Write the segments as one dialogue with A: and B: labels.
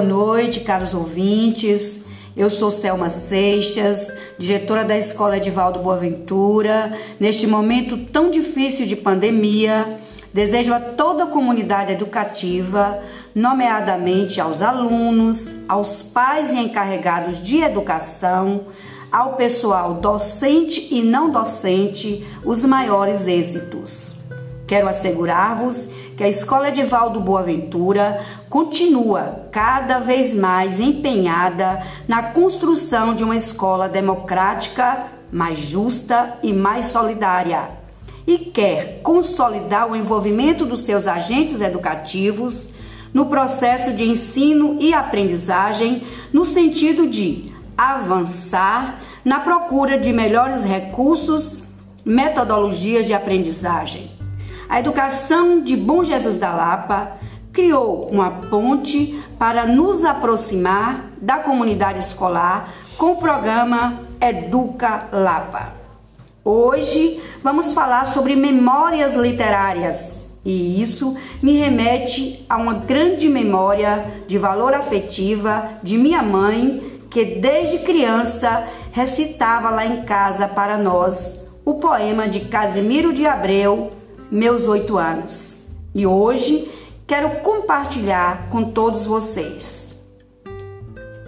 A: Boa noite, caros ouvintes. Eu sou Selma Seixas, diretora da Escola Edivaldo Boaventura. Neste momento tão difícil de pandemia, desejo a toda a comunidade educativa, nomeadamente aos alunos, aos pais e encarregados de educação, ao pessoal docente e não docente, os maiores êxitos. Quero assegurar-vos que a Escola Edivaldo Boaventura continua cada vez mais empenhada na construção de uma escola democrática, mais justa e mais solidária. E quer consolidar o envolvimento dos seus agentes educativos no processo de ensino e aprendizagem, no sentido de avançar na procura de melhores recursos, metodologias de aprendizagem a educação de Bom Jesus da Lapa criou uma ponte para nos aproximar da comunidade escolar com o programa Educa Lapa. Hoje vamos falar sobre memórias literárias e isso me remete a uma grande memória de valor afetiva de minha mãe, que desde criança recitava lá em casa para nós o poema de Casimiro de Abreu, meus oito anos. E hoje quero compartilhar com todos vocês.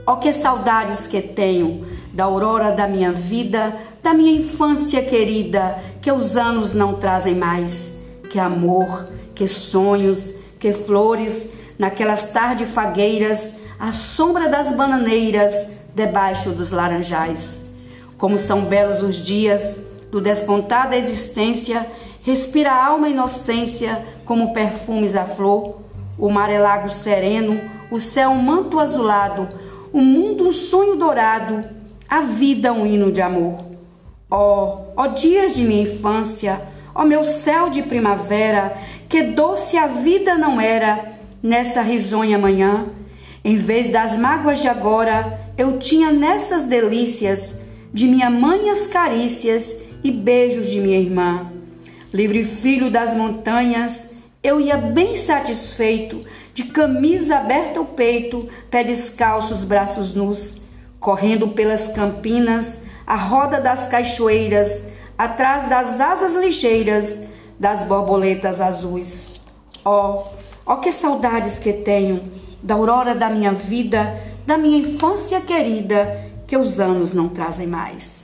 A: Oh, que saudades que tenho da aurora da minha vida, da minha infância querida, que os anos não trazem mais. Que amor, que sonhos, que flores, naquelas tardes fagueiras, à sombra das bananeiras, debaixo dos laranjais. Como são belos os dias do despontar da existência Respira a alma inocência como perfumes a flor, o mar é lago sereno, o céu um manto azulado, o mundo um sonho dourado, a vida um hino de amor. Ó, oh, ó oh dias de minha infância, ó oh meu céu de primavera, que doce a vida não era nessa risonha manhã. Em vez das mágoas de agora, eu tinha nessas delícias de minha mãe as carícias e beijos de minha irmã livre filho das montanhas, eu ia bem satisfeito, de camisa aberta ao peito, pé descalço, os braços nus, correndo pelas campinas, a roda das cachoeiras, atrás das asas ligeiras das borboletas azuis. Oh, oh que saudades que tenho da aurora da minha vida, da minha infância querida, que os anos não trazem mais.